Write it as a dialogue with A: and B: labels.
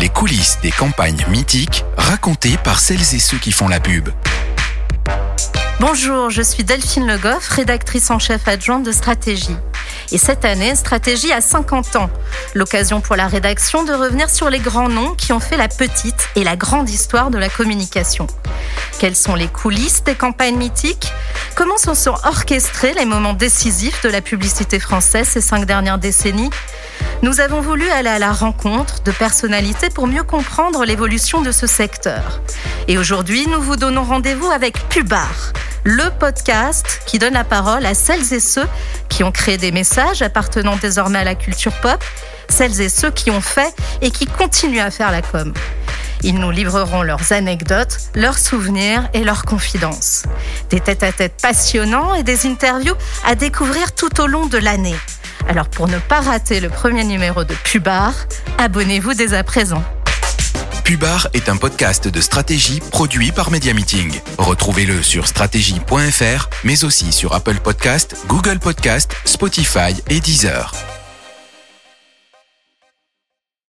A: Les coulisses des campagnes mythiques racontées par celles et ceux qui font la pub.
B: Bonjour, je suis Delphine Le Goff, rédactrice en chef adjointe de Stratégie. Et cette année, Stratégie a 50 ans. L'occasion pour la rédaction de revenir sur les grands noms qui ont fait la petite et la grande histoire de la communication. Quelles sont les coulisses des campagnes mythiques? Comment se sont orchestrés les moments décisifs de la publicité française ces cinq dernières décennies? Nous avons voulu aller à la rencontre de personnalités pour mieux comprendre l'évolution de ce secteur. Et aujourd'hui, nous vous donnons rendez-vous avec Pubard, le podcast qui donne la parole à celles et ceux qui ont créé des messages appartenant désormais à la culture pop, celles et ceux qui ont fait et qui continuent à faire la com. Ils nous livreront leurs anecdotes, leurs souvenirs et leurs confidences. Des tête-à-tête passionnants et des interviews à découvrir tout au long de l'année. Alors pour ne pas rater le premier numéro de Pubard, abonnez-vous dès à présent.
A: Pubard est un podcast de stratégie produit par Media Meeting. Retrouvez-le sur stratégie.fr, mais aussi sur Apple Podcast, Google Podcast, Spotify et Deezer.